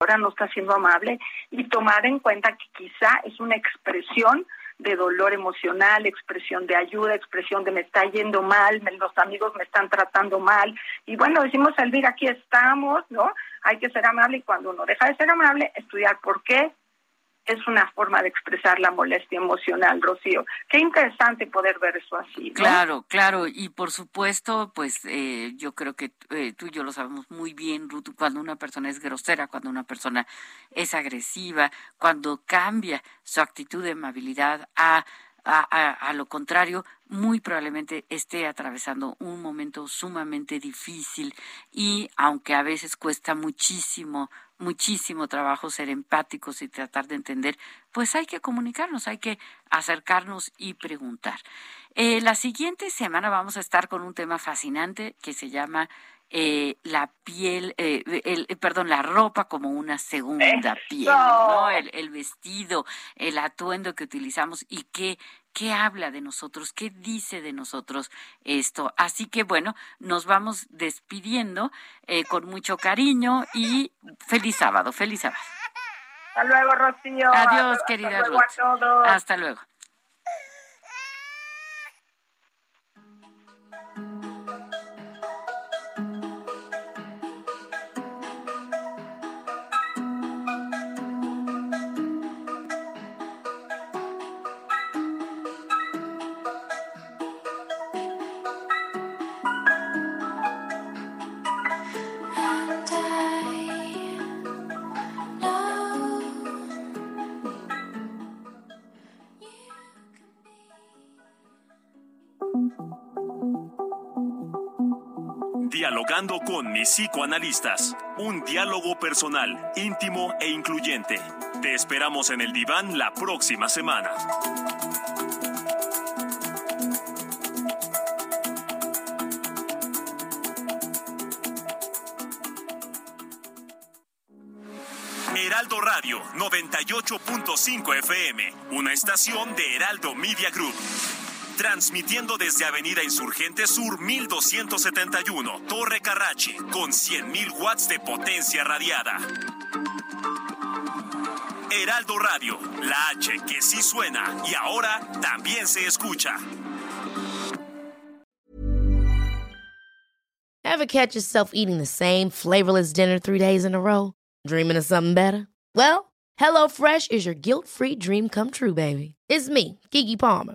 Ahora no está siendo amable y tomar en cuenta que quizá es una expresión de dolor emocional, expresión de ayuda, expresión de me está yendo mal, los amigos me están tratando mal. Y bueno, decimos, Elvira, aquí estamos, ¿no? Hay que ser amable y cuando uno deja de ser amable, estudiar por qué es una forma de expresar la molestia emocional, Rocío. Qué interesante poder ver eso así. Claro, claro, y por supuesto, pues eh, yo creo que eh, tú y yo lo sabemos muy bien, Ruth, cuando una persona es grosera, cuando una persona es agresiva, cuando cambia su actitud de amabilidad a a, lo contrario, muy probablemente esté atravesando un momento sumamente difícil y aunque a veces cuesta muchísimo, muchísimo trabajo ser empáticos y tratar de entender, pues hay que comunicarnos, hay que acercarnos y preguntar. Eh, la siguiente semana vamos a estar con un tema fascinante que se llama eh, la piel, eh, el, perdón, la ropa como una segunda piel, ¿no? El, el, vestido, el atuendo que utilizamos y qué, qué habla de nosotros, qué dice de nosotros esto. Así que bueno, nos vamos despidiendo eh, con mucho cariño y feliz sábado, feliz sábado. Hasta luego, Rocío. Adiós, querida Ruth. Hasta luego. Dialogando con mis psicoanalistas. Un diálogo personal, íntimo e incluyente. Te esperamos en el diván la próxima semana. Heraldo Radio 98.5 FM, una estación de Heraldo Media Group. Transmitiendo desde Avenida Insurgente Sur 1271, Torre Carrachi, con 100.000 watts de potencia radiada. Heraldo Radio, la H que sí suena y ahora también se escucha. Ever catch yourself eating the same flavorless dinner three days in a row? Dreaming of something better? Well, HelloFresh is your guilt-free dream come true, baby. It's me, Kiki Palmer.